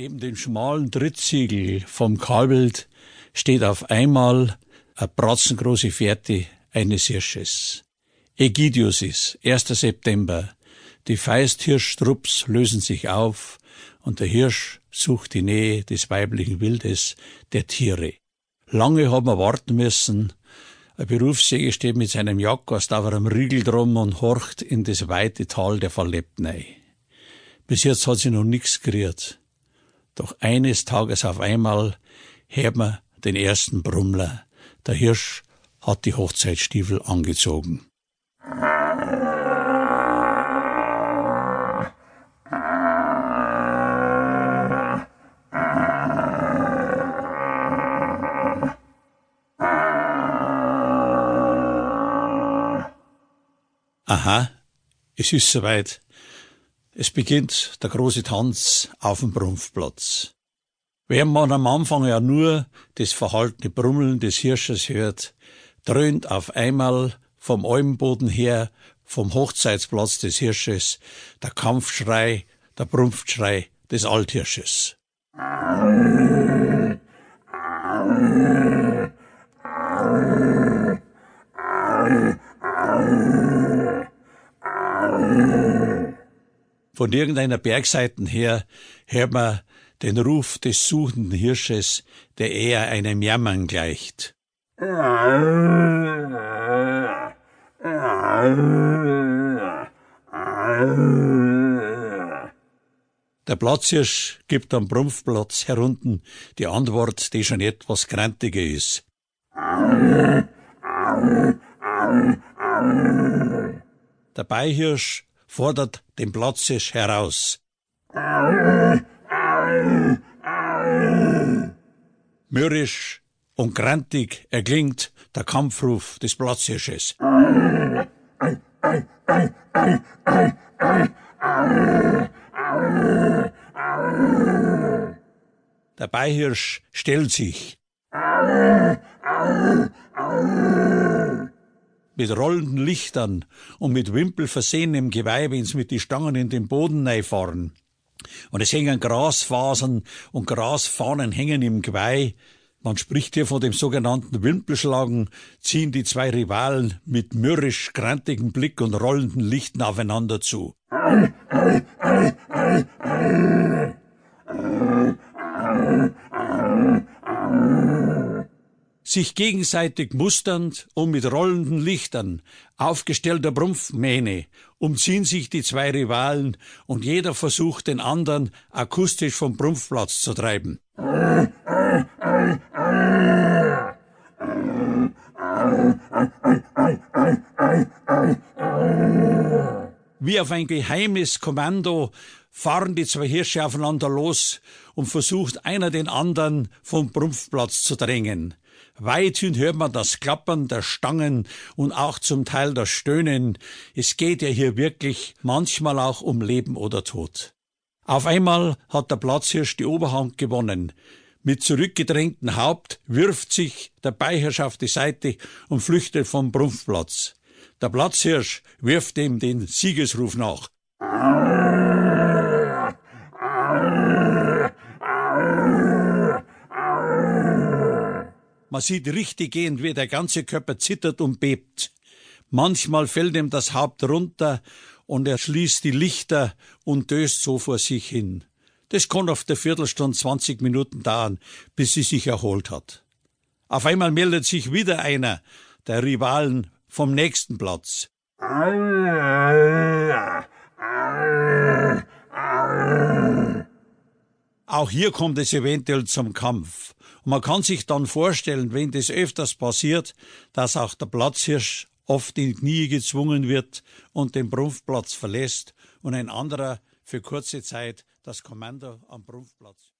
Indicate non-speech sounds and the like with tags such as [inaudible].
Neben dem schmalen Drittsiegel vom Kalbild steht auf einmal eine bratzengroße Fährte eines Hirsches. Ägidius ist, 1. September. Die Feisthirschtrupps lösen sich auf und der Hirsch sucht die Nähe des weiblichen Wildes, der Tiere. Lange haben wir warten müssen. Ein Berufsjäger steht mit seinem Jagdgast auf einem Riegel drum und horcht in das weite Tal der Verlebten ein. Bis jetzt hat sie noch nichts gerührt. Doch eines Tages auf einmal hört man den ersten Brummler. Der Hirsch hat die Hochzeitstiefel angezogen. Aha, es ist soweit. Es beginnt der große Tanz auf dem Brumpfplatz. Während man am Anfang ja nur das verhaltene Brummeln des Hirsches hört, dröhnt auf einmal vom Almboden her, vom Hochzeitsplatz des Hirsches, der Kampfschrei, der Brumpfschrei des Althirsches. [laughs] Von irgendeiner Bergseiten her hört man den Ruf des suchenden Hirsches, der eher einem Jammern gleicht. Der Platzhirsch gibt am Brumpfplatz herunten die Antwort, die schon etwas krantiger ist. Der Beihirsch fordert den Platzhirsch heraus. Mürrisch und grantig erklingt der Kampfruf des Platzhirsches. Der Beihirsch stellt sich. Mit rollenden Lichtern und mit Wimpel versehenem Geweih, wenn's mit die Stangen in den Boden fahren. Und es hängen Grasfasern und Grasfahnen hängen im Geweih. Man spricht hier von dem sogenannten Wimpelschlagen, ziehen die zwei Rivalen mit mürrisch grantigem Blick und rollenden Lichten aufeinander zu. Sich gegenseitig musternd und mit rollenden Lichtern, aufgestellter Brumpfmähne, umziehen sich die zwei Rivalen und jeder versucht den anderen akustisch vom Brumpfplatz zu treiben. Wie auf ein geheimes Kommando fahren die zwei Hirsche aufeinander los und versucht einer den anderen vom Brumpfplatz zu drängen. Weithin hört man das Klappern der Stangen und auch zum Teil das Stöhnen. Es geht ja hier wirklich manchmal auch um Leben oder Tod. Auf einmal hat der Platzhirsch die Oberhand gewonnen. Mit zurückgedrängtem Haupt wirft sich der Beihirsch auf die Seite und flüchtet vom Brumpfplatz. Der Platzhirsch wirft ihm den Siegesruf nach. Man sieht richtig gehend, wie der ganze Körper zittert und bebt. Manchmal fällt ihm das Haupt runter und er schließt die Lichter und döst so vor sich hin. Das kann auf der Viertelstunde, zwanzig Minuten dauern, bis sie sich erholt hat. Auf einmal meldet sich wieder einer der Rivalen vom nächsten Platz. [laughs] Auch hier kommt es eventuell zum Kampf. Und man kann sich dann vorstellen, wenn das öfters passiert, dass auch der Platzhirsch oft in Knie gezwungen wird und den Brumpfplatz verlässt und ein anderer für kurze Zeit das Kommando am Brumpfplatz